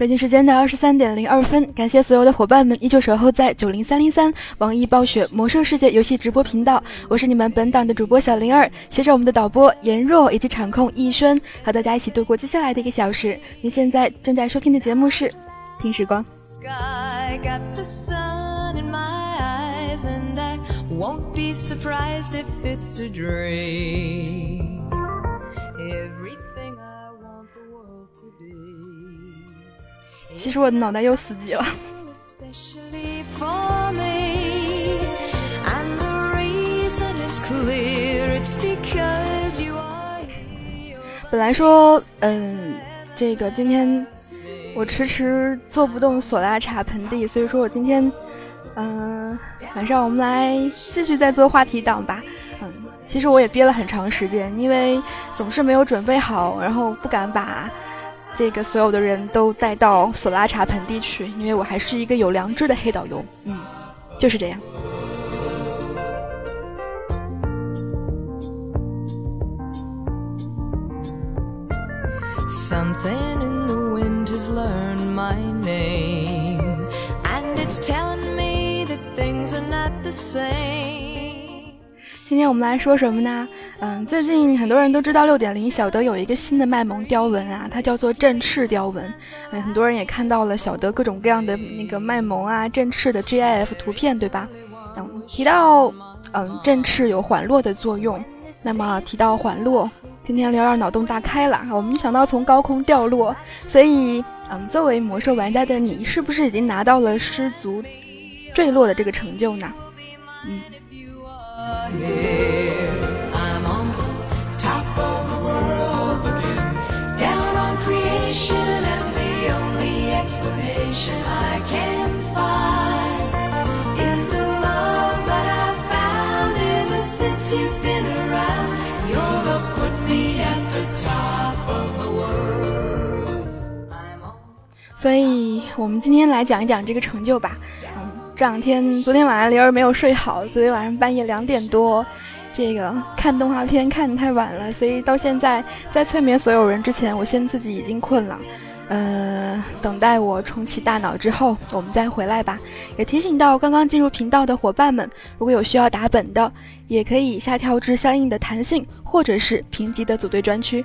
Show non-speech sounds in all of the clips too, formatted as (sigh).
北京时间的二十三点零二分，感谢所有的伙伴们依旧守候在九零三零三网易暴雪魔兽世界游戏直播频道，我是你们本档的主播小灵儿，携手我们的导播颜若以及场控逸轩，和大家一起度过接下来的一个小时。您现在正在收听的节目是《听时光》。其实我的脑袋又死机了。本来说，嗯，这个今天我迟迟做不动索拉茶盆地，所以说我今天，嗯，晚上我们来继续再做话题档吧。嗯，其实我也憋了很长时间，因为总是没有准备好，然后不敢把。这个所有的人都带到索拉茶盆地去，因为我还是一个有良知的黑导游。嗯，就是这样。今天我们来说什么呢？嗯，最近很多人都知道六点零小德有一个新的卖萌雕文啊，它叫做振翅雕文。嗯，很多人也看到了小德各种各样的那个卖萌啊、振翅的 GIF 图片，对吧？嗯，提到嗯振翅有缓落的作用，那么提到缓落，今天刘二脑洞大开了，我们想到从高空掉落，所以嗯，作为魔兽玩家的你，是不是已经拿到了失足坠落的这个成就呢？嗯。And the only explanation I can find is the love that I've found ever since you've been around. Your love's put me at the top of the world. 所以，我们今天来讲一讲这个成就吧。嗯，这两天，昨天晚上灵儿没有睡好，昨天晚上半夜两点多，这个看动画片看的太晚了，所以到现在在催眠所有人之前，我先自己已经困了。呃，等待我重启大脑之后，我们再回来吧。也提醒到刚刚进入频道的伙伴们，如果有需要打本的，也可以下跳至相应的弹性或者是评级的组队专区。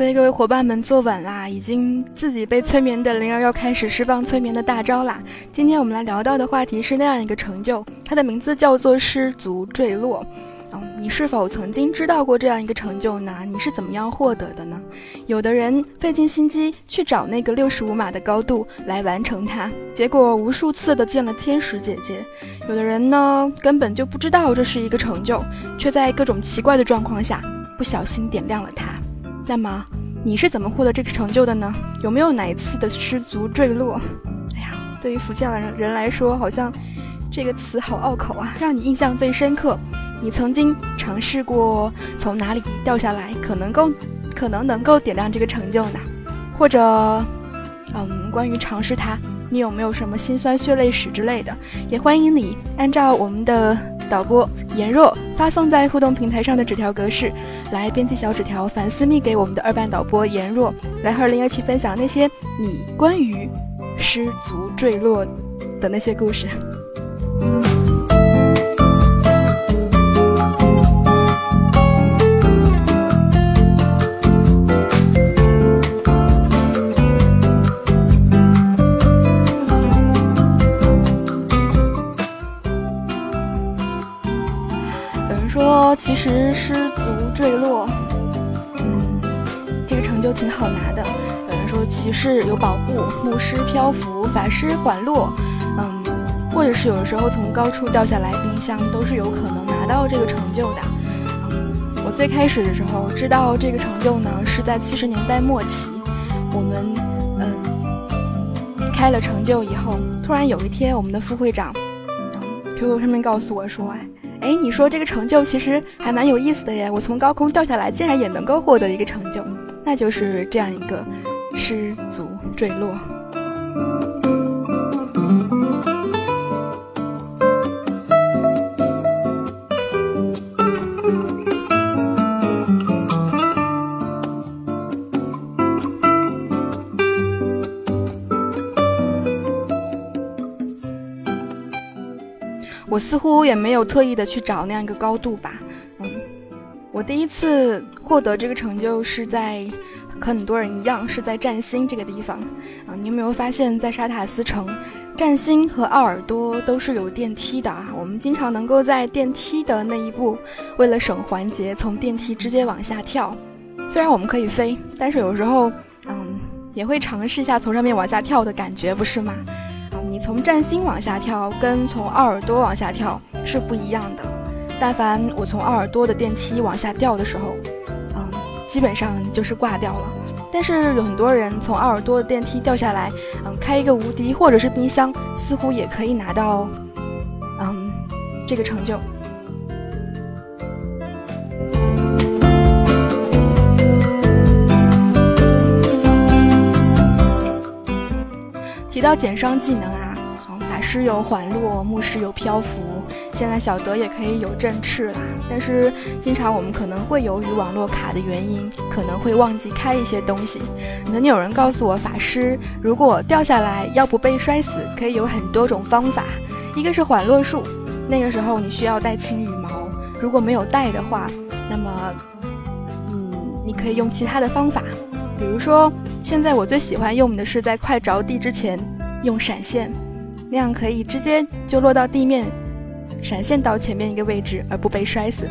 所以各位伙伴们坐稳啦，已经自己被催眠的灵儿要开始释放催眠的大招啦。今天我们来聊到的话题是那样一个成就，它的名字叫做失足坠落。嗯，你是否曾经知道过这样一个成就呢？你是怎么样获得的呢？有的人费尽心机去找那个六十五码的高度来完成它，结果无数次的见了天使姐姐。有的人呢，根本就不知道这是一个成就，却在各种奇怪的状况下不小心点亮了它。那么你是怎么获得这个成就的呢？有没有哪一次的失足坠落？哎呀，对于福建的人来说，好像这个词好拗口啊，让你印象最深刻。你曾经尝试过从哪里掉下来，可能够，可能能够点亮这个成就呢？或者，嗯，关于尝试它，你有没有什么辛酸血泪史之类的？也欢迎你按照我们的导播颜若发送在互动平台上的纸条格式来编辑小纸条，反私密给我们的二班导播颜若，来和灵儿一起分享那些你关于失足坠落的那些故事。其实失足坠落，嗯，这个成就挺好拿的。有人说骑士有保护，牧师漂浮，法师缓落，嗯，或者是有的时候从高处掉下来冰箱都是有可能拿到这个成就的。我最开始的时候知道这个成就呢，是在七十年代末期，我们嗯开了成就以后，突然有一天我们的副会长，嗯，QQ 上面告诉我说，哎。哎，你说这个成就其实还蛮有意思的耶！我从高空掉下来，竟然也能够获得一个成就，那就是这样一个失足坠落。我似乎也没有特意的去找那样一个高度吧，嗯，我第一次获得这个成就是在和很多人一样是在占星这个地方，啊，你有没有发现，在沙塔斯城，占星和奥尔多都是有电梯的啊？我们经常能够在电梯的那一步，为了省环节，从电梯直接往下跳。虽然我们可以飞，但是有时候，嗯，也会尝试一下从上面往下跳的感觉，不是吗？从占星往下跳，跟从奥尔多往下跳是不一样的。但凡我从奥尔多的电梯往下掉的时候，嗯，基本上就是挂掉了。但是有很多人从奥尔多的电梯掉下来，嗯，开一个无敌或者是冰箱，似乎也可以拿到，嗯，这个成就。提到减伤技能啊，师有缓落，牧师有漂浮。现在小德也可以有振翅啦，但是经常我们可能会由于网络卡的原因，可能会忘记开一些东西。能有人告诉我，法师如果掉下来要不被摔死，可以有很多种方法。一个是缓落术，那个时候你需要带轻羽毛，如果没有带的话，那么，嗯，你可以用其他的方法，比如说现在我最喜欢用的是在快着地之前用闪现，那样可以直接就落到地面。闪现到前面一个位置，而不被摔死。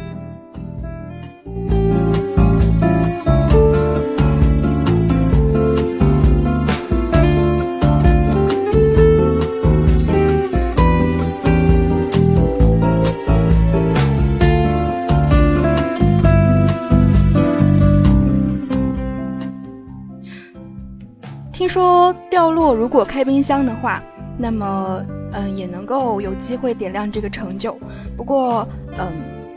听说掉落，如果开冰箱的话，那么。嗯，也能够有机会点亮这个成就。不过，嗯，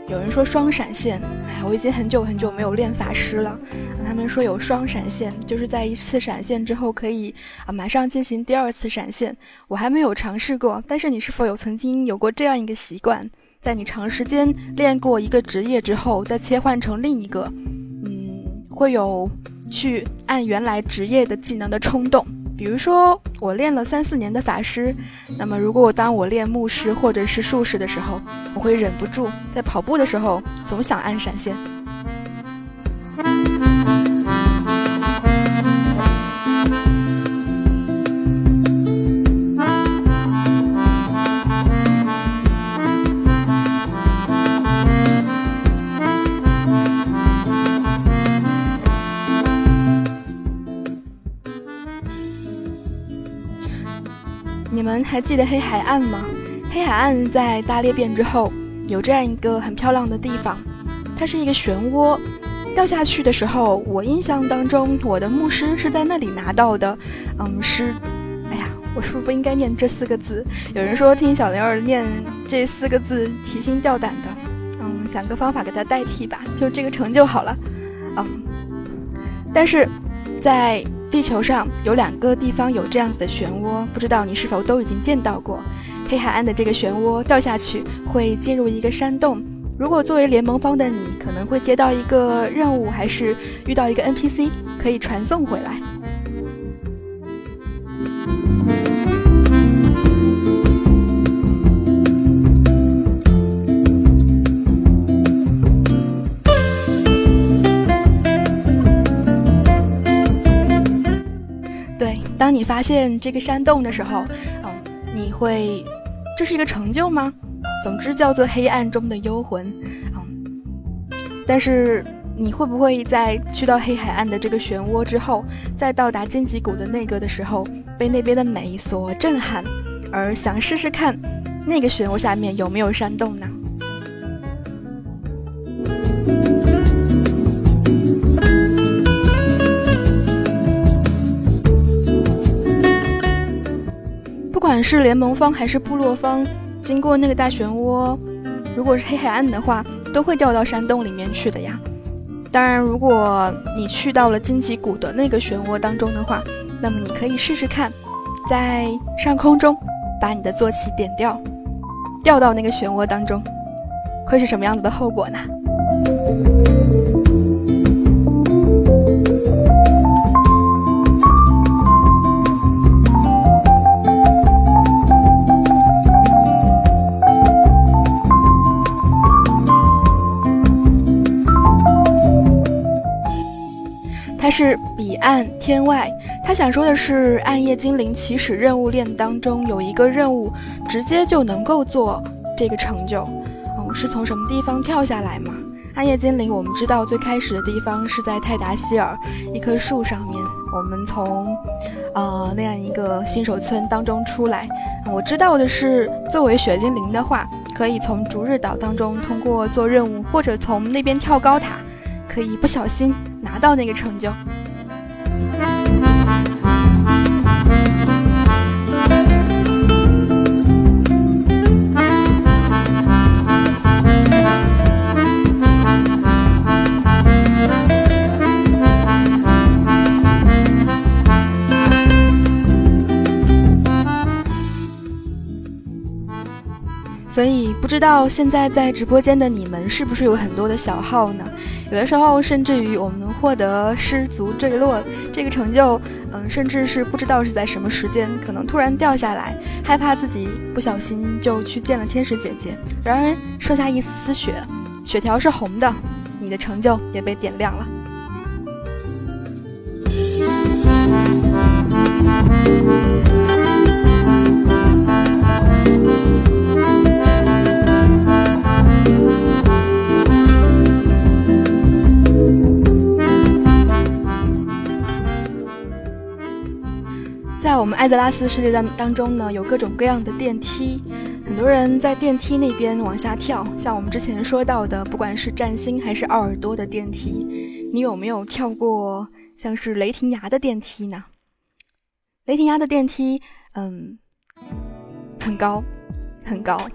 有人说双闪现，哎，我已经很久很久没有练法师了。他们说有双闪现，就是在一次闪现之后可以啊马上进行第二次闪现。我还没有尝试过，但是你是否有曾经有过这样一个习惯，在你长时间练过一个职业之后，再切换成另一个，嗯，会有去按原来职业的技能的冲动？比如说，我练了三四年的法师，那么如果我当我练牧师或者是术士的时候，我会忍不住在跑步的时候总想按闪现。你们还记得黑海岸吗？黑海岸在大裂变之后有这样一个很漂亮的地方，它是一个漩涡。掉下去的时候，我印象当中我的牧师是在那里拿到的。嗯，是，哎呀，我是不是不应该念这四个字？有人说听小灵儿念这四个字提心吊胆的。嗯，想个方法给它代替吧，就这个成就好了。嗯，但是在。地球上有两个地方有这样子的漩涡，不知道你是否都已经见到过？黑海岸的这个漩涡掉下去会进入一个山洞。如果作为联盟方的你，可能会接到一个任务，还是遇到一个 NPC 可以传送回来。你发现这个山洞的时候，嗯，你会，这是一个成就吗？总之叫做黑暗中的幽魂，嗯，但是你会不会在去到黑海岸的这个漩涡之后，在到达荆棘谷的那个的时候，被那边的美所震撼，而想试试看那个漩涡下面有没有山洞呢？是联盟方还是部落方，经过那个大漩涡，如果是黑海岸的话，都会掉到山洞里面去的呀。当然，如果你去到了荆棘谷的那个漩涡当中的话，那么你可以试试看，在上空中把你的坐骑点掉，掉到那个漩涡当中，会是什么样子的后果呢？是彼岸天外，他想说的是暗夜精灵起始任务链当中有一个任务，直接就能够做这个成就。嗯，是从什么地方跳下来吗？暗夜精灵，我们知道最开始的地方是在泰达希尔一棵树上面。我们从，呃，那样一个新手村当中出来。我知道的是，作为雪精灵的话，可以从逐日岛当中通过做任务，或者从那边跳高塔，可以不小心拿到那个成就。知道现在在直播间的你们是不是有很多的小号呢？有的时候甚至于我们获得失足坠落这个成就，嗯，甚至是不知道是在什么时间，可能突然掉下来，害怕自己不小心就去见了天使姐姐，然而剩下一丝丝血，血条是红的，你的成就也被点亮了。我们艾泽拉斯世界当当中呢，有各种各样的电梯，很多人在电梯那边往下跳。像我们之前说到的，不管是占星还是奥尔多的电梯，你有没有跳过像是雷霆崖的电梯呢？雷霆崖的电梯，嗯，很高，很高。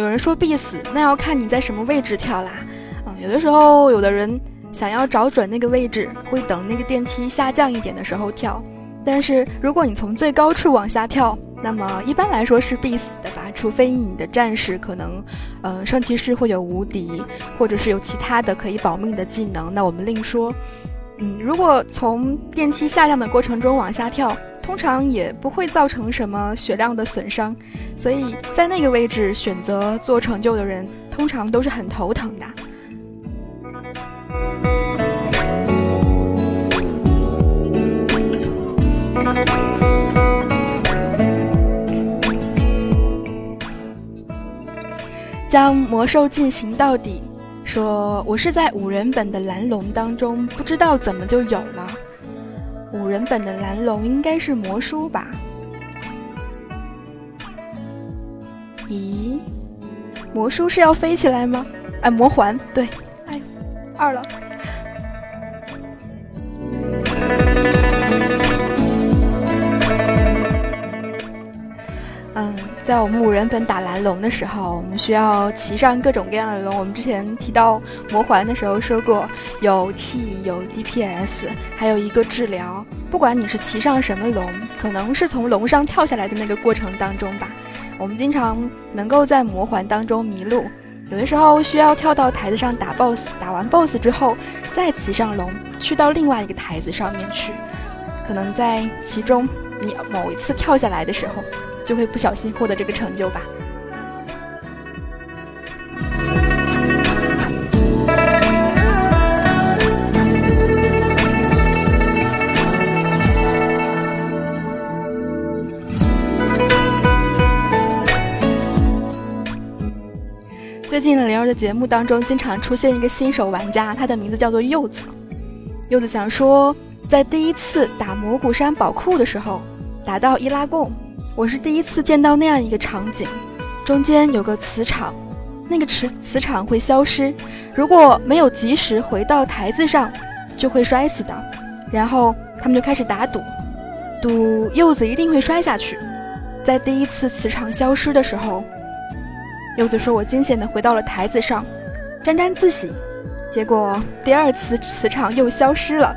有人说必死，那要看你在什么位置跳啦。嗯，有的时候有的人想要找准那个位置，会等那个电梯下降一点的时候跳。但是如果你从最高处往下跳，那么一般来说是必死的吧，除非你的战士可能，嗯，圣骑士会有无敌，或者是有其他的可以保命的技能，那我们另说。嗯，如果从电梯下降的过程中往下跳。通常也不会造成什么血量的损伤，所以在那个位置选择做成就的人，通常都是很头疼的。将魔兽进行到底，说我是在五人本的蓝龙当中，不知道怎么就有了。五人本的蓝龙应该是魔书吧？咦，魔书是要飞起来吗？哎，魔环对，哎，二了。在我们五人本打蓝龙的时候，我们需要骑上各种各样的龙。我们之前提到魔环的时候说过，有 T，有 DPS，还有一个治疗。不管你是骑上什么龙，可能是从龙上跳下来的那个过程当中吧，我们经常能够在魔环当中迷路。有的时候需要跳到台子上打 BOSS，打完 BOSS 之后再骑上龙去到另外一个台子上面去。可能在其中你某一次跳下来的时候。就会不小心获得这个成就吧。最近灵儿的节目当中，经常出现一个新手玩家，他的名字叫做柚子。柚子想说，在第一次打蘑菇山宝库的时候，打到伊拉贡。我是第一次见到那样一个场景，中间有个磁场，那个磁磁场会消失，如果没有及时回到台子上，就会摔死的。然后他们就开始打赌，赌柚子一定会摔下去。在第一次磁场消失的时候，柚子说我惊险的回到了台子上，沾沾自喜。结果第二次磁场又消失了，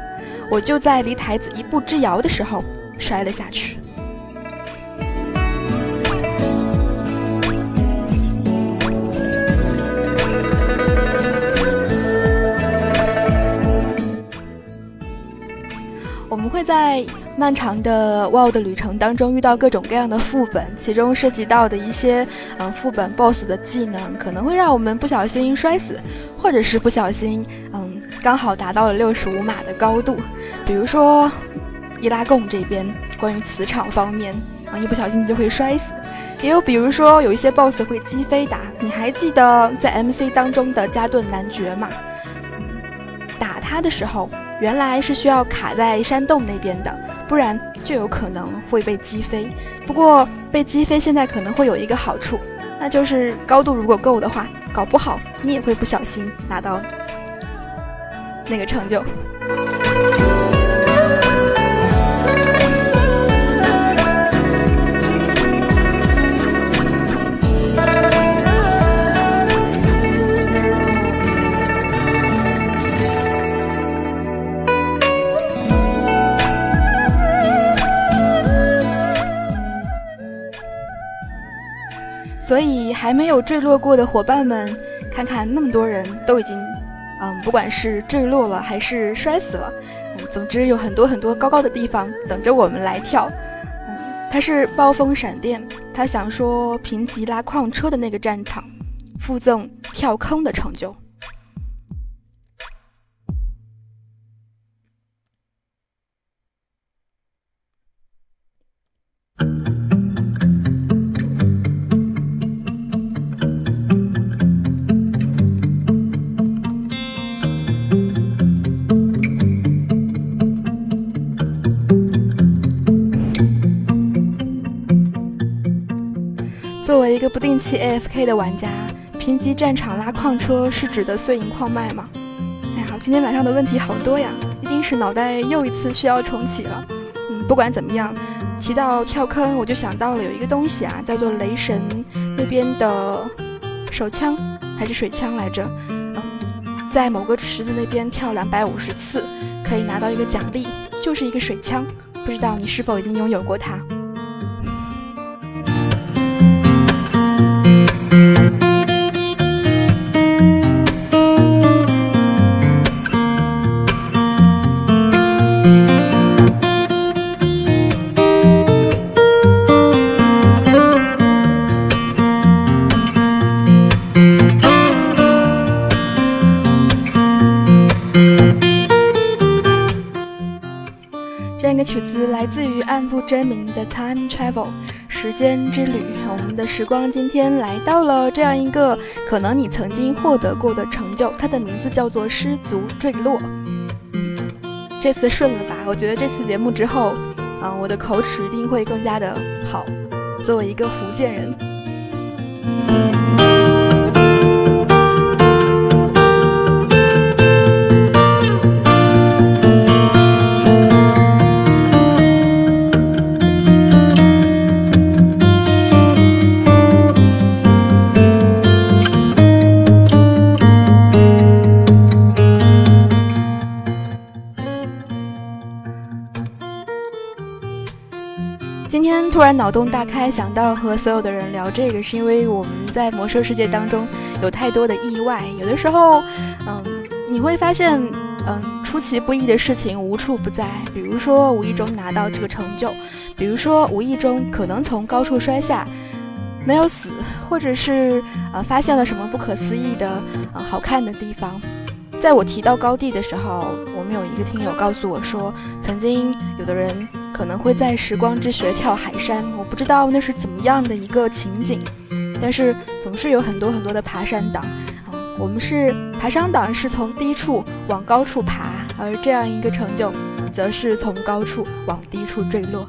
我就在离台子一步之遥的时候摔了下去。在漫长的 WOW 的旅程当中遇到各种各样的副本，其中涉及到的一些嗯副本 BOSS 的技能，可能会让我们不小心摔死，或者是不小心嗯刚好达到了六十五码的高度。比如说伊拉贡这边关于磁场方面啊，一不小心就会摔死。也有比如说有一些 BOSS 会击飞打，你还记得在 MC 当中的加顿男爵吗？打他的时候，原来是需要卡在山洞那边的。不然就有可能会被击飞。不过被击飞现在可能会有一个好处，那就是高度如果够的话，搞不好你也会不小心拿到那个成就。所以还没有坠落过的伙伴们，看看那么多人都已经，嗯，不管是坠落了还是摔死了，嗯，总之有很多很多高高的地方等着我们来跳。他是暴风闪电，他想说评级拉矿车的那个战场，附赠跳坑的成就。为一个不定期 AFK 的玩家，评级战场拉矿车是指的碎银矿脉吗？哎呀，今天晚上的问题好多呀，一定是脑袋又一次需要重启了。嗯，不管怎么样，提到跳坑，我就想到了有一个东西啊，叫做雷神那边的手枪还是水枪来着？嗯，在某个池子那边跳两百五十次，可以拿到一个奖励，就是一个水枪。不知道你是否已经拥有过它？曲子来自于暗部真名的 Time Travel 时间之旅。我们的时光今天来到了这样一个可能你曾经获得过的成就，它的名字叫做失足坠落。这次顺了吧？我觉得这次节目之后，啊，我的口齿一定会更加的好。作为一个福建人。脑洞大开，想到和所有的人聊这个，是因为我们在魔兽世界当中有太多的意外。有的时候，嗯，你会发现，嗯，出其不意的事情无处不在。比如说无意中拿到这个成就，比如说无意中可能从高处摔下，没有死，或者是呃发现了什么不可思议的呃好看的地方。在我提到高地的时候，我们有一个听友告诉我说，曾经有的人。可能会在时光之穴跳海山，我不知道那是怎么样的一个情景，但是总是有很多很多的爬山党。我们是爬山党，是从低处往高处爬，而这样一个成就，则是从高处往低处坠落。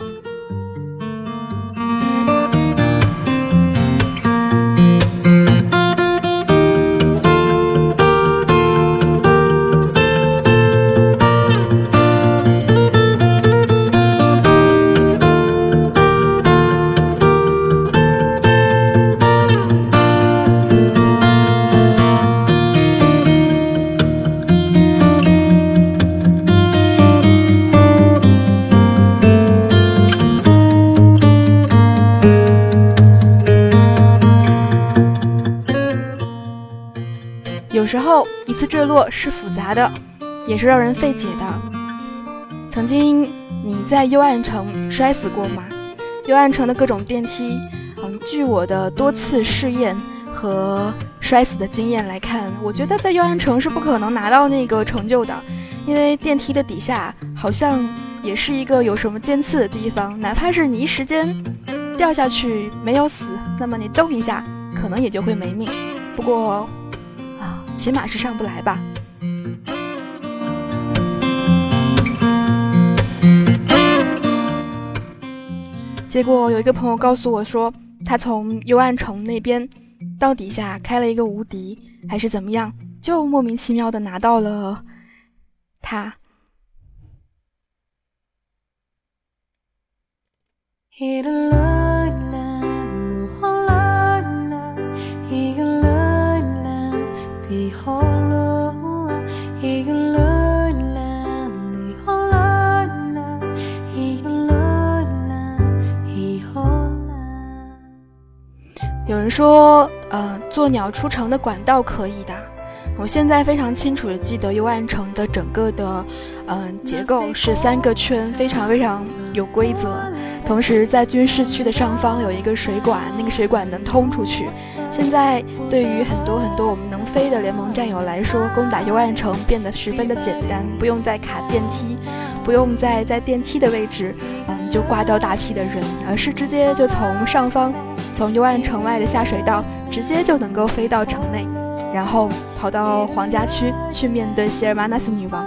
次坠落是复杂的，也是让人费解的。曾经你在幽暗城摔死过吗？幽暗城的各种电梯，嗯，据我的多次试验和摔死的经验来看，我觉得在幽暗城是不可能拿到那个成就的，因为电梯的底下好像也是一个有什么尖刺的地方，哪怕是你一时间掉下去没有死，那么你动一下，可能也就会没命。不过，起码是上不来吧。结果有一个朋友告诉我说，他从幽暗城那边到底下开了一个无敌，还是怎么样，就莫名其妙的拿到了他。有人说，呃，做鸟出城的管道可以的。我现在非常清楚的记得幽暗城的整个的，嗯，结构是三个圈，非常非常有规则。同时，在军事区的上方有一个水管，那个水管能通出去。现在对于很多很多我们能飞的联盟战友来说，攻打幽暗城变得十分的简单，不用再卡电梯，不用再在电梯的位置，嗯，就挂掉大批的人，而是直接就从上方。从幽暗城外的下水道，直接就能够飞到城内，然后跑到皇家区去面对希尔玛纳斯女王。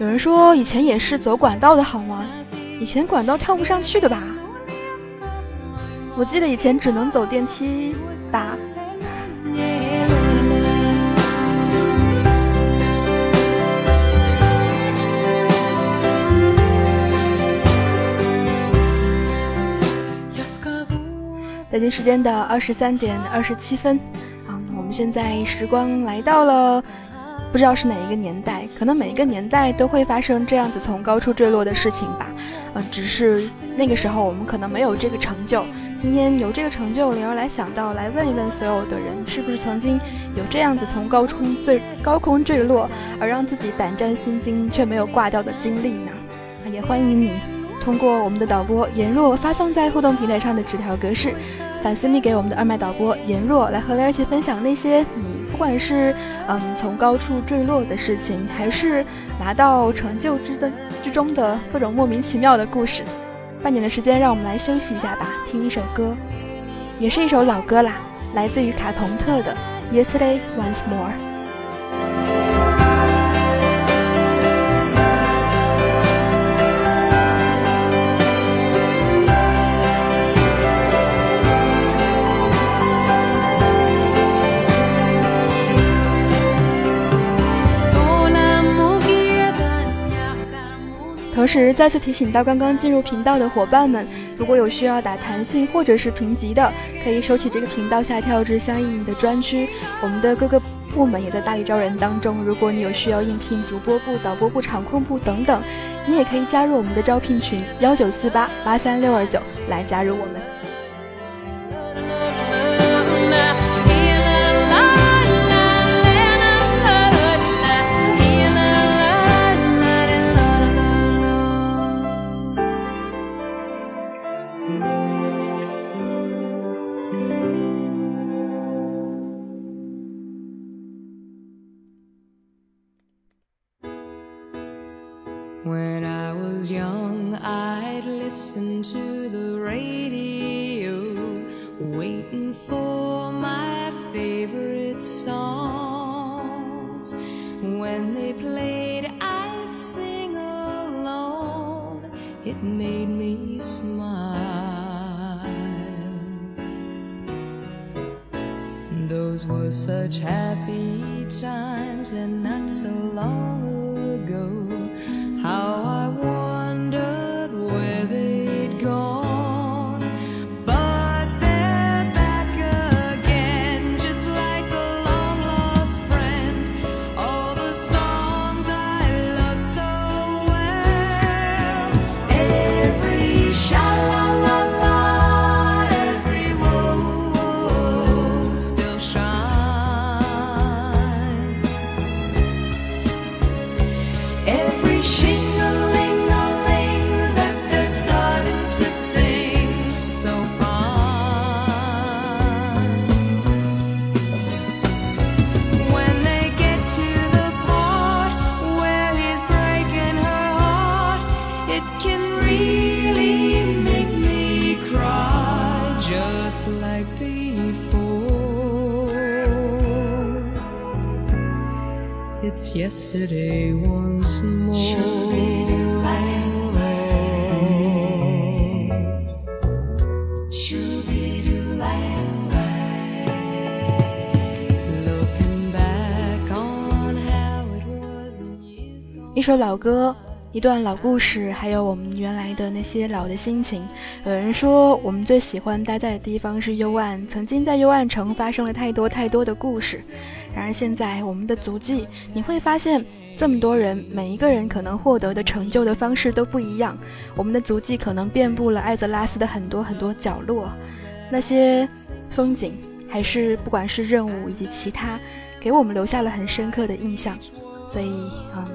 有人说以前也是走管道的好吗？以前管道跳不上去的吧？我记得以前只能走电梯吧。北京时间的二十三点二十七分，啊，我们现在时光来到了，不知道是哪一个年代，可能每一个年代都会发生这样子从高处坠落的事情吧，嗯，只是那个时候我们可能没有这个成就，今天有这个成就，灵儿来想到来问一问所有的人，是不是曾经有这样子从高空坠高空坠落而让自己胆战心惊却没有挂掉的经历呢？也欢迎你。通过我们的导播颜若发送在互动平台上的纸条格式。反私密给我们的二麦导播颜若来和雷儿一起分享那些你不管是嗯从高处坠落的事情，还是拿到成就之的之中的各种莫名其妙的故事。半点的时间，让我们来休息一下吧，听一首歌，也是一首老歌啦，来自于卡朋特的《Yesterday Once More》。同时，再次提醒到刚刚进入频道的伙伴们，如果有需要打弹性或者是评级的，可以收起这个频道下跳至相应的专区。我们的各个部门也在大力招人当中。如果你有需要应聘主播部、导播部、场控部等等，你也可以加入我们的招聘群幺九四八八三六二九来加入我们。一首老歌，一段老故事，还有我们原来的那些老的心情。有人说，我们最喜欢待在的地方是幽暗，曾经在幽暗城发生了太多太多的故事。然而现在，我们的足迹，你会发现，这么多人，每一个人可能获得的成就的方式都不一样。我们的足迹可能遍布了艾泽拉斯的很多很多角落，那些风景，还是不管是任务以及其他，给我们留下了很深刻的印象。所以，嗯，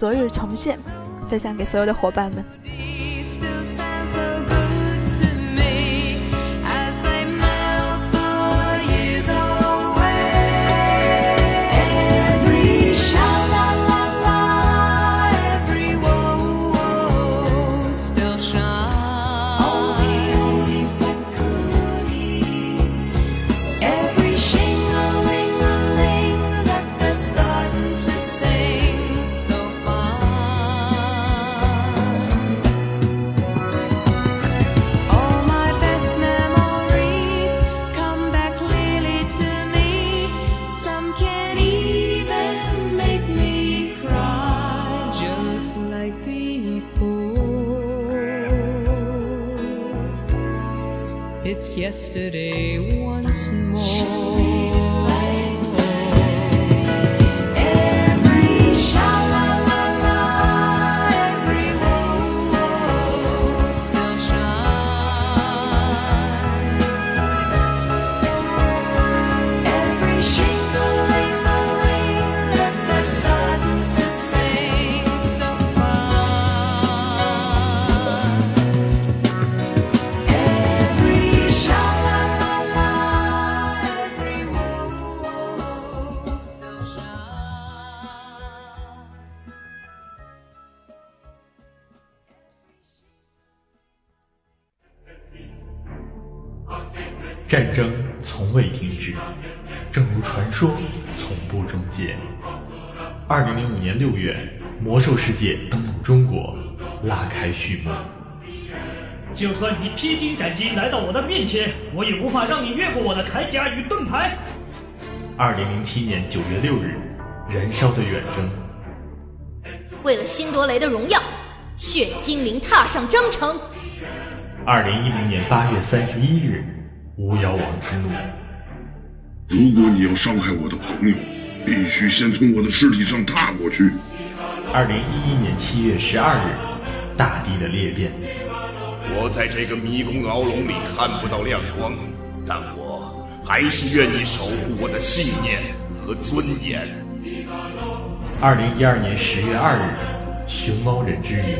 昨日重现，分享给所有的伙伴们。Yesterday 世界登陆中国，拉开序幕。就算你披荆斩棘来到我的面前，我也无法让你越过我的铠甲与盾牌。二零零七年九月六日，燃烧的远征。为了辛多雷的荣耀，血精灵踏上征程。二零一零年八月三十一日，巫妖王之怒。如果你要伤害我的朋友，必须先从我的尸体上踏过去。二零一一年七月十二日，大地的裂变。我在这个迷宫牢笼里看不到亮光，但我还是愿意守护我的信念和尊严。二零一二年十月二日，熊猫人之谜。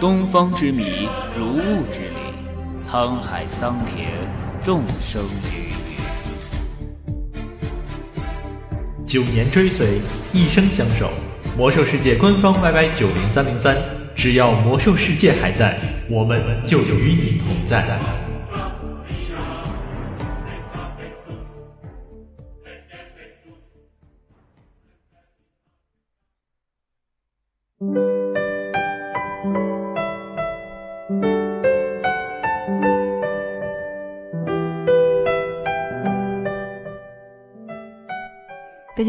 东方之谜，如雾之里，沧海桑田，众生鱼九年追随，一生相守。魔兽世界官方 YY 九零三零三，只要魔兽世界还在，我们就与你同在。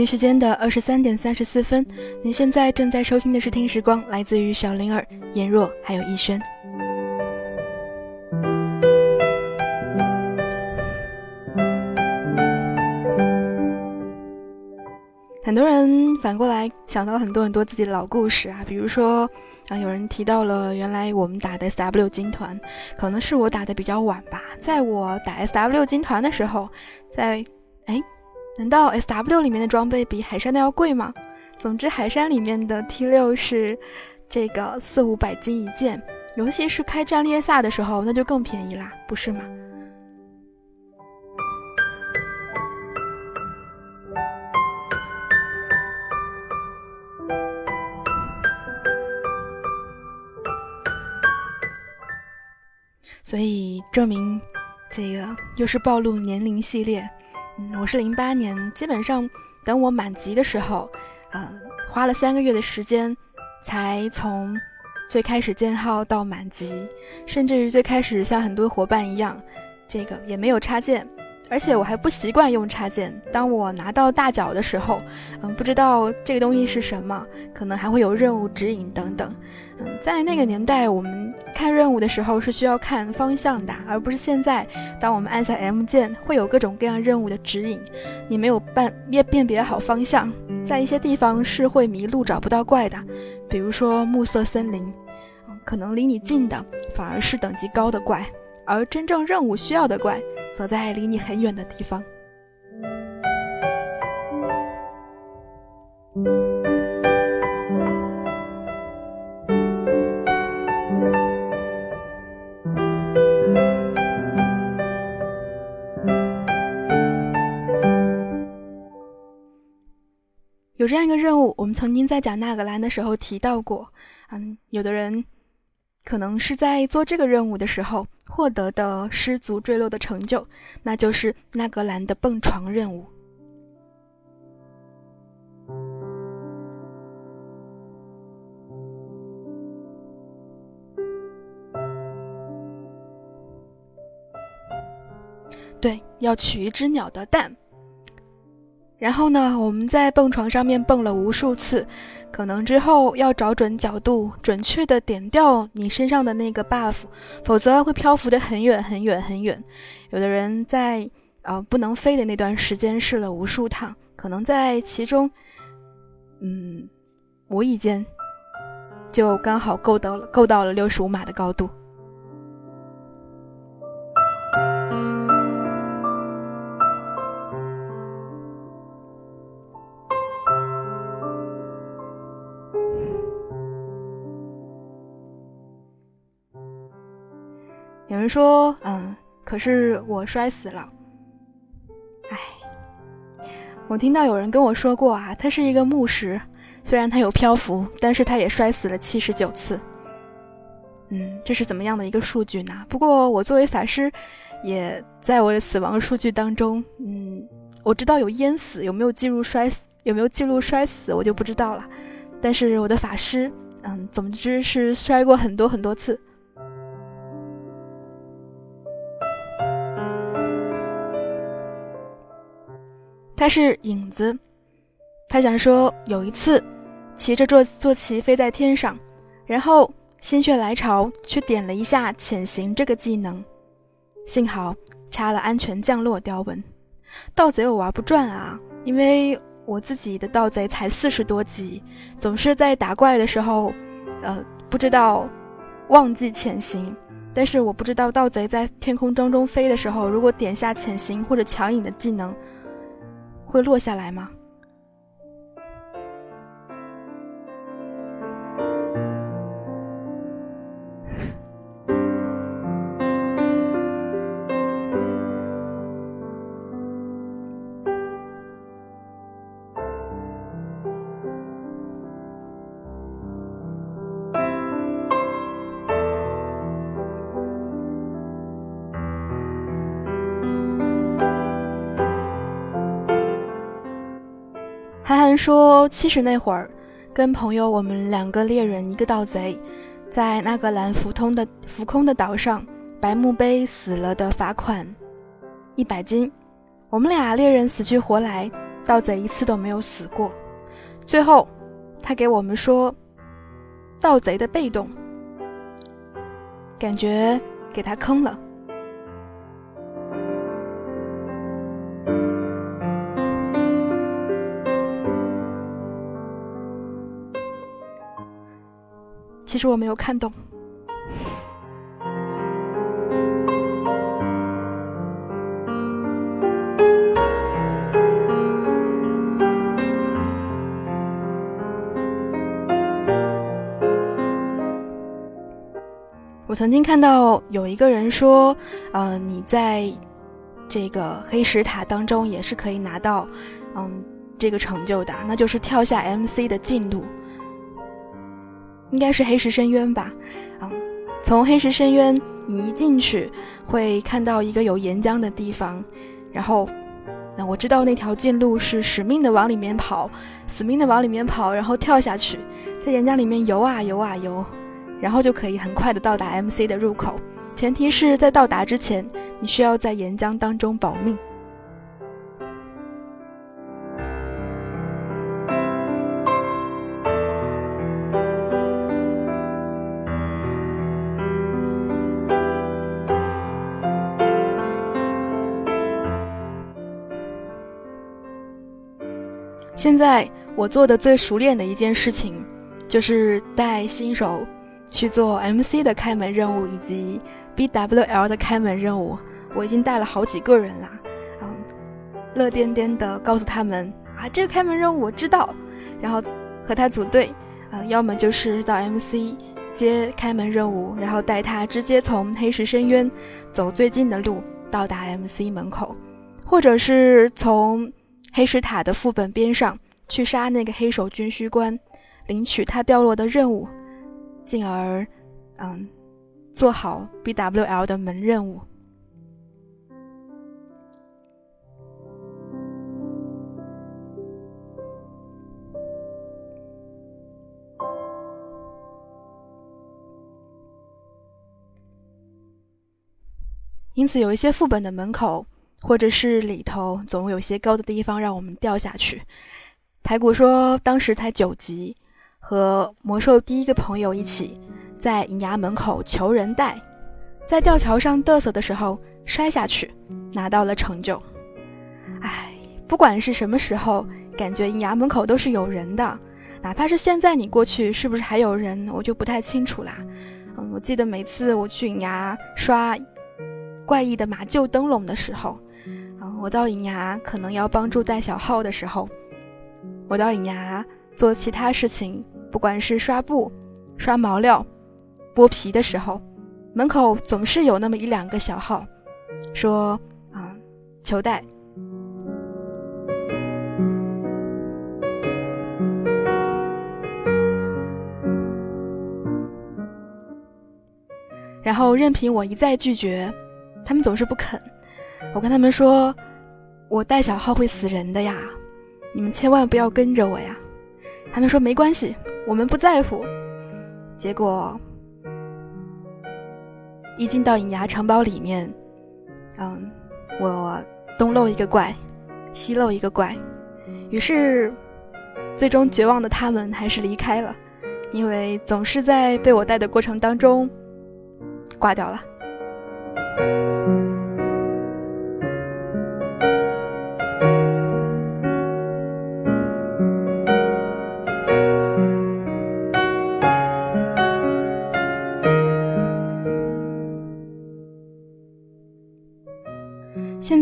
时间的二十三点三十四分，您现在正在收听的是《听时光》，来自于小灵儿、颜若还有逸轩。很多人反过来想到很多很多自己的老故事啊，比如说啊，有人提到了原来我们打的 S W 金团，可能是我打的比较晚吧。在我打 S W 金团的时候，在哎，难道 S W 里面的装备比海山的要贵吗？总之，海山里面的 T 六是这个四五百金一件，尤其是开战列萨的时候，那就更便宜啦，不是吗？所以证明这个又是暴露年龄系列。我是零八年，基本上等我满级的时候，呃，花了三个月的时间，才从最开始建号到满级，甚至于最开始像很多伙伴一样，这个也没有插件，而且我还不习惯用插件。当我拿到大脚的时候，嗯，不知道这个东西是什么，可能还会有任务指引等等。嗯，在那个年代，我们看任务的时候是需要看方向的，而不是现在，当我们按下 M 键，会有各种各样任务的指引，你没有办辨辨别好方向，在一些地方是会迷路找不到怪的，比如说暮色森林，可能离你近的反而是等级高的怪，而真正任务需要的怪，则在离你很远的地方。有这样一个任务，我们曾经在讲纳格兰的时候提到过。嗯，有的人可能是在做这个任务的时候获得的失足坠落的成就，那就是纳格兰的蹦床任务。对，要取一只鸟的蛋。然后呢，我们在蹦床上面蹦了无数次，可能之后要找准角度，准确的点掉你身上的那个 buff，否则会漂浮的很远很远很远。有的人在呃不能飞的那段时间试了无数趟，可能在其中，嗯，无意间就刚好够到了够到了六十五码的高度。人说，嗯，可是我摔死了。哎，我听到有人跟我说过啊，他是一个牧师，虽然他有漂浮，但是他也摔死了七十九次。嗯，这是怎么样的一个数据呢？不过我作为法师，也在我的死亡数据当中，嗯，我知道有淹死，有没有记录摔死，有没有记录摔死，我就不知道了。但是我的法师，嗯，总之是摔过很多很多次。他是影子，他想说有一次，骑着坐坐骑飞在天上，然后心血来潮去点了一下潜行这个技能，幸好插了安全降落雕纹。盗贼我玩不转啊，因为我自己的盗贼才四十多级，总是在打怪的时候，呃，不知道忘记潜行。但是我不知道盗贼在天空当中飞的时候，如果点下潜行或者强引的技能。会落下来吗？说：“七十那会儿，跟朋友我们两个猎人，一个盗贼，在那个蓝浮通的浮空的岛上，白墓碑死了的罚款一百金。我们俩猎人死去活来，盗贼一次都没有死过。最后，他给我们说，盗贼的被动，感觉给他坑了。”其实我没有看懂。我曾经看到有一个人说，呃，你在这个黑石塔当中也是可以拿到，嗯，这个成就的，那就是跳下 MC 的进度。应该是黑石深渊吧，嗯，从黑石深渊你一进去会看到一个有岩浆的地方，然后那我知道那条近路是使命的往里面跑，死命的往里面跑，然后跳下去，在岩浆里面游啊游啊游，然后就可以很快的到达 MC 的入口。前提是在到达之前，你需要在岩浆当中保命。现在我做的最熟练的一件事情，就是带新手去做 MC 的开门任务以及 BWL 的开门任务。我已经带了好几个人啦，嗯，乐颠颠的告诉他们啊，这个开门任务我知道，然后和他组队，啊、要么就是到 MC 接开门任务，然后带他直接从黑石深渊走最近的路到达 MC 门口，或者是从黑石塔的副本边上去杀那个黑手军需官，领取他掉落的任务，进而，嗯，做好 BWL 的门任务。因此，有一些副本的门口或者是里头，总有些高的地方让我们掉下去。排骨说，当时才九级，和魔兽第一个朋友一起在银牙门口求人带，在吊桥上嘚瑟的时候摔下去，拿到了成就。唉，不管是什么时候，感觉银牙门口都是有人的，哪怕是现在你过去，是不是还有人，我就不太清楚啦。嗯，我记得每次我去银牙刷。怪异的马厩灯笼的时候，我到银牙可能要帮助带小号的时候，我到银牙做其他事情，不管是刷布、刷毛料、剥皮的时候，门口总是有那么一两个小号，说啊、嗯，求带。然后任凭我一再拒绝。他们总是不肯，我跟他们说，我带小号会死人的呀，你们千万不要跟着我呀。他们说没关系，我们不在乎。结果一进到隐牙城堡里面，嗯，我东漏一个怪，西漏一个怪，于是最终绝望的他们还是离开了，因为总是在被我带的过程当中挂掉了。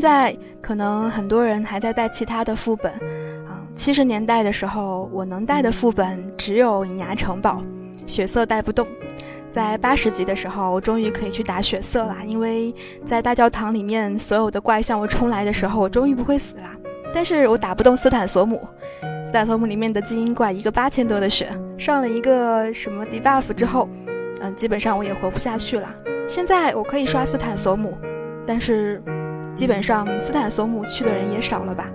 在可能很多人还在带其他的副本，啊，七十年代的时候，我能带的副本只有银牙城堡，血色带不动。在八十级的时候，我终于可以去打血色啦，因为在大教堂里面所有的怪向我冲来的时候，我终于不会死啦。但是我打不动斯坦索姆，斯坦索姆里面的精英怪一个八千多的血，上了一个什么 debuff 之后，嗯，基本上我也活不下去了。现在我可以刷斯坦索姆，但是。基本上斯坦索姆去的人也少了吧。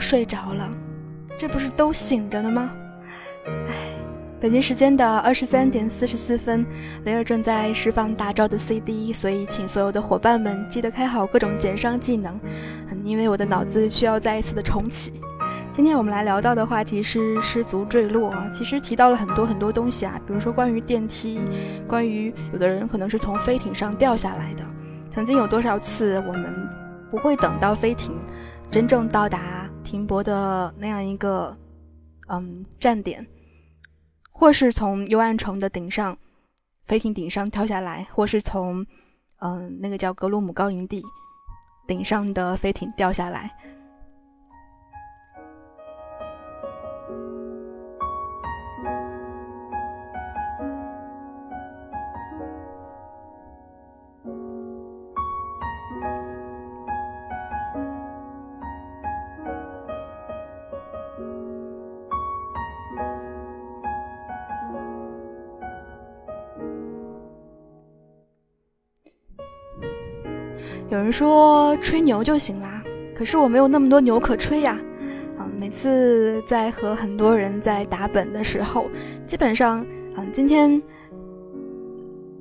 睡着了，这不是都醒着呢吗？唉，北京时间的二十三点四十四分，雷尔正在释放大招的 CD，所以请所有的伙伴们记得开好各种减伤技能，因为我的脑子需要再一次的重启。今天我们来聊到的话题是失足坠落啊，其实提到了很多很多东西啊，比如说关于电梯，关于有的人可能是从飞艇上掉下来的，曾经有多少次我们不会等到飞艇真正到达停泊的那样一个嗯站点，或是从幽暗城的顶上飞艇顶上跳下来，或是从嗯那个叫格鲁姆高营地顶上的飞艇掉下来。有人说吹牛就行啦，可是我没有那么多牛可吹呀。啊，每次在和很多人在打本的时候，基本上啊，今天，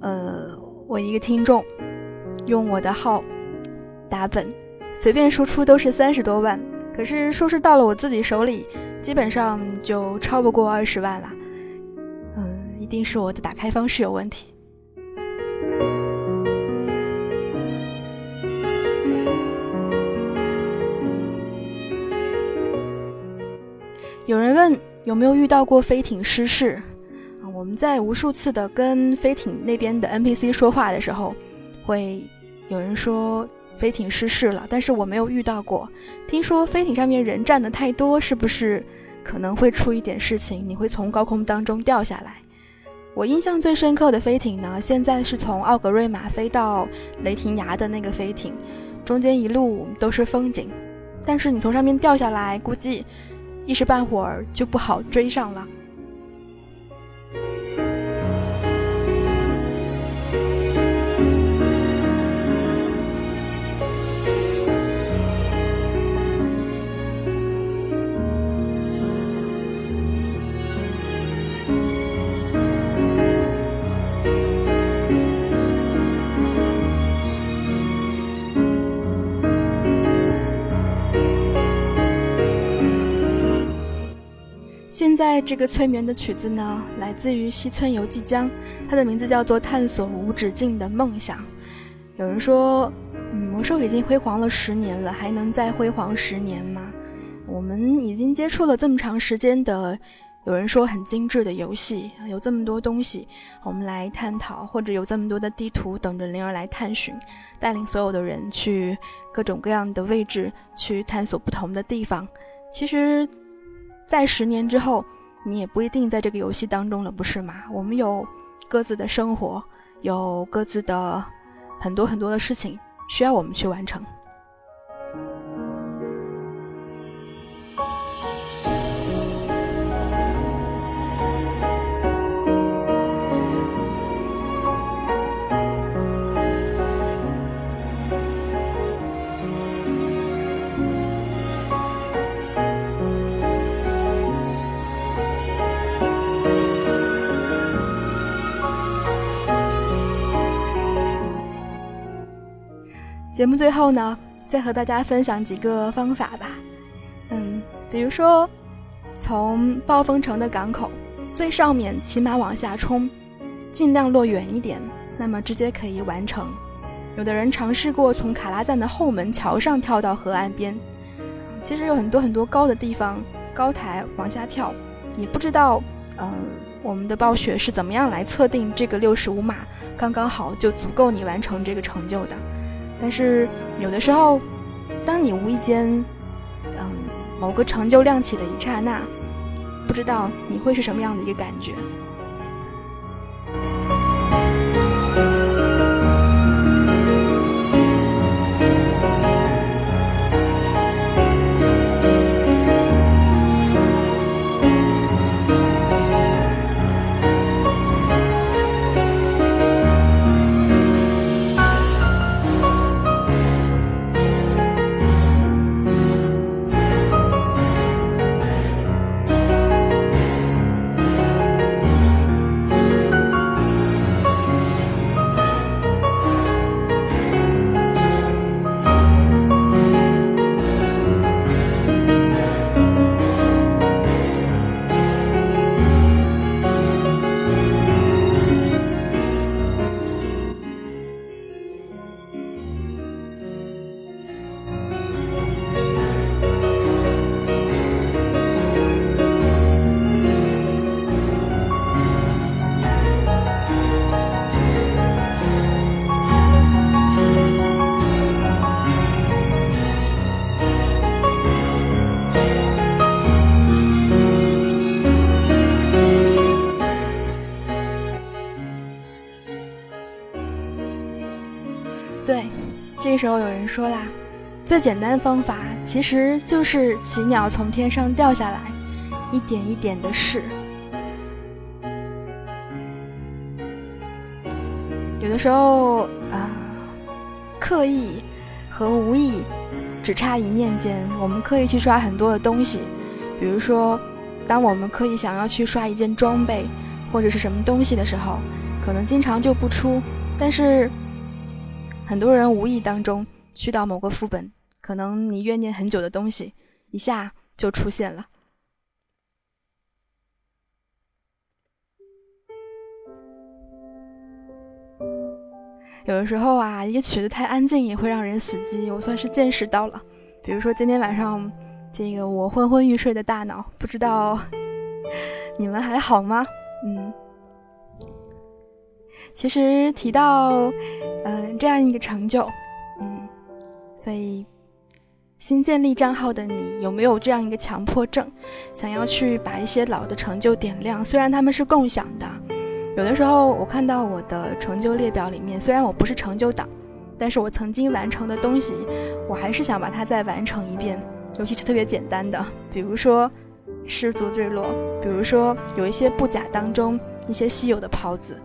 呃，我一个听众用我的号打本，随便输出都是三十多万，可是说是到了我自己手里，基本上就超不过二十万了。嗯，一定是我的打开方式有问题。有人问有没有遇到过飞艇失事啊？我们在无数次的跟飞艇那边的 NPC 说话的时候，会有人说飞艇失事了，但是我没有遇到过。听说飞艇上面人站的太多，是不是可能会出一点事情？你会从高空当中掉下来？我印象最深刻的飞艇呢，现在是从奥格瑞玛飞到雷霆崖的那个飞艇，中间一路都是风景，但是你从上面掉下来，估计。一时半会儿就不好追上了。现在这个催眠的曲子呢，来自于西村游纪江，它的名字叫做《探索无止境的梦想》。有人说，嗯，魔兽已经辉煌了十年了，还能再辉煌十年吗？我们已经接触了这么长时间的，有人说很精致的游戏，有这么多东西，我们来探讨，或者有这么多的地图等着灵儿来探寻，带领所有的人去各种各样的位置去探索不同的地方。其实。在十年之后，你也不一定在这个游戏当中了，不是吗？我们有各自的生活，有各自的很多很多的事情需要我们去完成。节目最后呢，再和大家分享几个方法吧。嗯，比如说，从暴风城的港口最上面骑马往下冲，尽量落远一点，那么直接可以完成。有的人尝试过从卡拉赞的后门桥上跳到河岸边，其实有很多很多高的地方，高台往下跳，也不知道，嗯，我们的暴雪是怎么样来测定这个六十五码刚刚好就足够你完成这个成就的。但是有的时候，当你无意间，嗯，某个成就亮起的一刹那，不知道你会是什么样的一个感觉。时候有人说啦，最简单的方法其实就是奇鸟从天上掉下来，一点一点的试。有的时候啊、刻意和无意只差一念间，我们刻意去刷很多的东西，比如说，当我们刻意想要去刷一件装备或者是什么东西的时候，可能经常就不出，但是很多人无意当中去到某个副本，可能你怨念很久的东西，一下就出现了。有的时候啊，一个曲子太安静也会让人死机，我算是见识到了。比如说今天晚上，这个我昏昏欲睡的大脑，不知道 (laughs) 你们还好吗？嗯，其实提到呃这样一个成就，嗯，所以新建立账号的你有没有这样一个强迫症，想要去把一些老的成就点亮？虽然他们是共享的。有的时候，我看到我的成就列表里面，虽然我不是成就党，但是我曾经完成的东西，我还是想把它再完成一遍，尤其是特别简单的，比如说失足坠落，比如说有一些布甲当中一些稀有的袍子，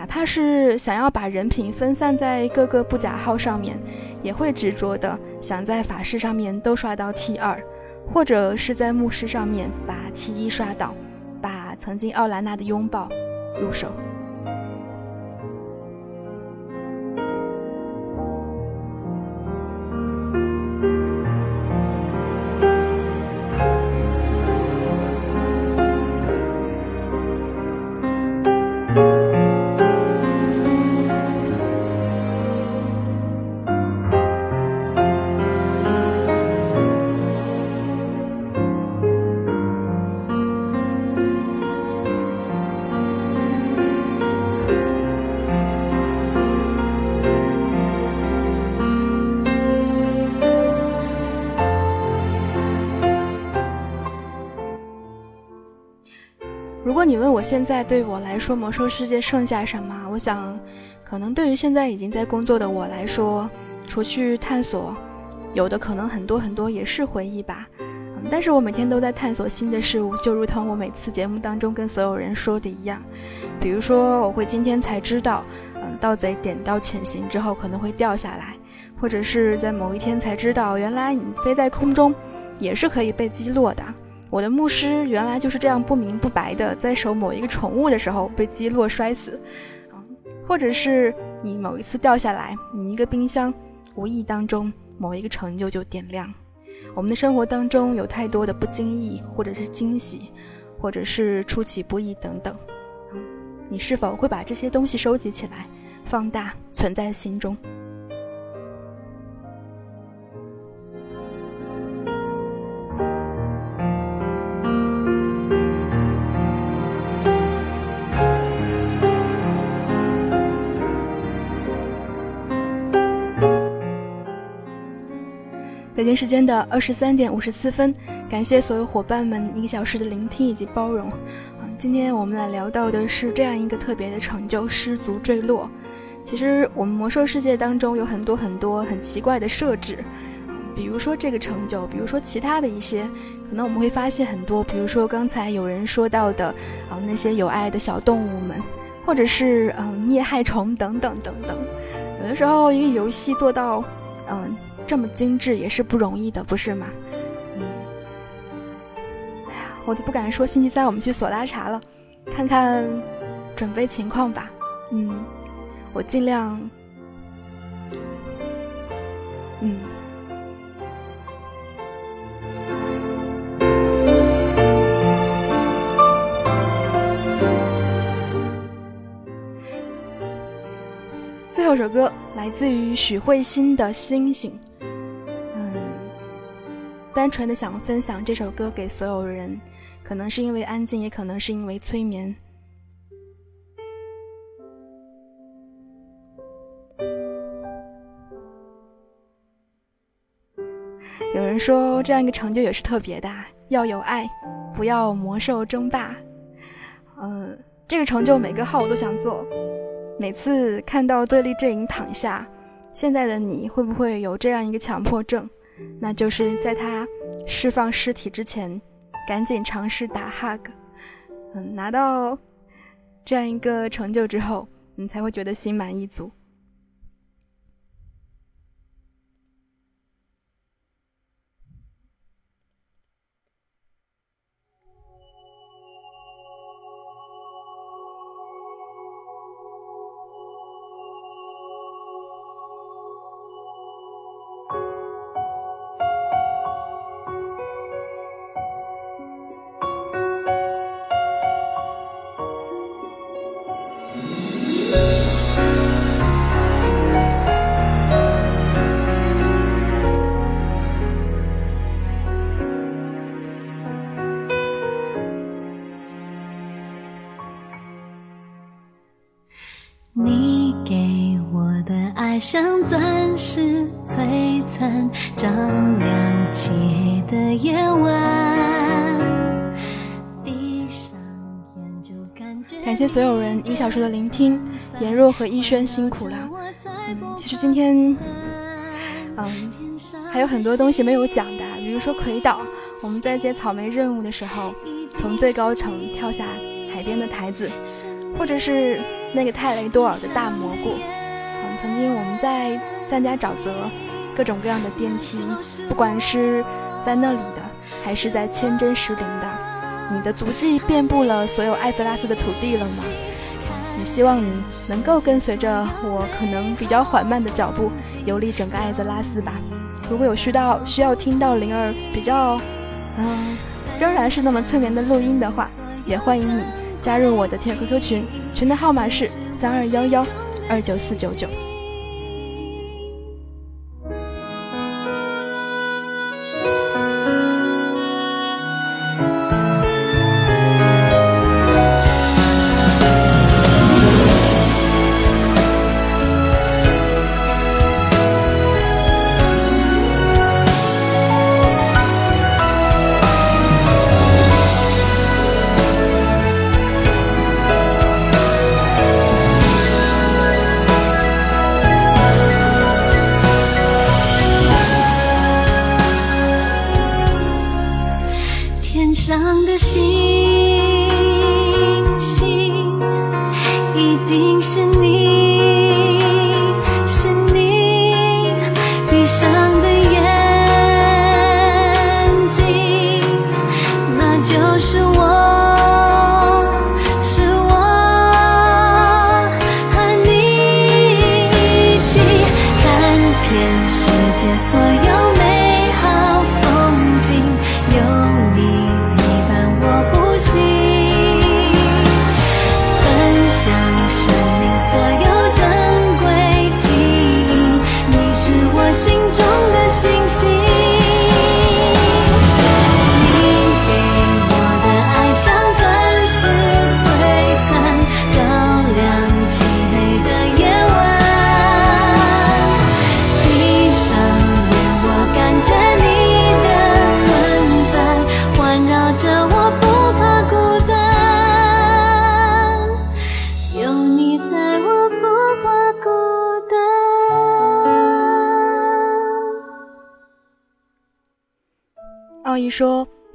哪怕是想要把人品分散在各个不假号上面，也会执着的想在法师上面都刷到 T 二，或者是在牧师上面把 T 一刷到，把曾经奥兰娜的拥抱入手。如果你问我现在对我来说魔兽世界剩下什么，我想，可能对于现在已经在工作的我来说，除去探索，有的可能很多很多也是回忆吧。嗯，但是我每天都在探索新的事物，就如同我每次节目当中跟所有人说的一样。比如说，我会今天才知道，嗯，盗贼点到潜行之后可能会掉下来，或者是在某一天才知道，原来你飞在空中也是可以被击落的。我的牧师原来就是这样不明不白的在守某一个宠物的时候被击落摔死，啊，或者是你某一次掉下来，你一个冰箱无意当中某一个成就就点亮。我们的生活当中有太多的不经意，或者是惊喜，或者是出其不意等等，你是否会把这些东西收集起来，放大，存在心中？时间的二十三点五十四分，感谢所有伙伴们一个小时的聆听以及包容。啊，今天我们来聊到的是这样一个特别的成就——失足坠落。其实我们魔兽世界当中有很多很多很奇怪的设置，比如说这个成就，比如说其他的一些，可能我们会发现很多，比如说刚才有人说到的啊那些有爱的小动物们，或者是嗯孽害虫等等等等。有的时候一个游戏做到嗯。这么精致也是不容易的，不是吗？嗯，我都不敢说星期三我们去索拉茶了，看看准备情况吧。嗯，我尽量。嗯。最后首歌来自于许慧欣的《星星》。单纯的想分享这首歌给所有人，可能是因为安静，也可能是因为催眠。有人说这样一个成就也是特别的，要有爱，不要魔兽争霸。嗯，这个成就每个号我都想做。每次看到对立阵营躺下，现在的你会不会有这样一个强迫症？那就是在他释放尸体之前，赶紧尝试打 hug。嗯，拿到这样一个成就之后，你才会觉得心满意足。像钻石璀璨，照亮漆黑的夜晚。闭上眼就感觉。感谢所有人一小时的聆听，颜若和逸轩辛苦了。嗯，其实今天，嗯，还有很多东西没有讲的，比如说魁岛，我们在接草莓任务的时候，从最高层跳下海边的台子，或者是那个泰雷多尔的大蘑菇。曾经我们在赞加沼泽，各种各样的电梯，不管是在那里的，还是在千真石林的，你的足迹遍布了所有艾泽拉斯的土地了吗？也希望你能够跟随着我可能比较缓慢的脚步游历整个艾泽拉斯吧。如果有需到需要听到灵儿比较，嗯，仍然是那么催眠的录音的话，也欢迎你加入我的铁 QQ 群，群的号码是三二幺幺二九四九九。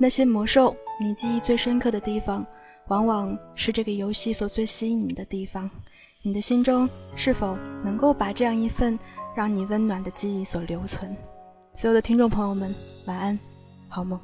那些魔兽，你记忆最深刻的地方，往往是这个游戏所最吸引你的地方。你的心中是否能够把这样一份让你温暖的记忆所留存？所有的听众朋友们，晚安，好梦。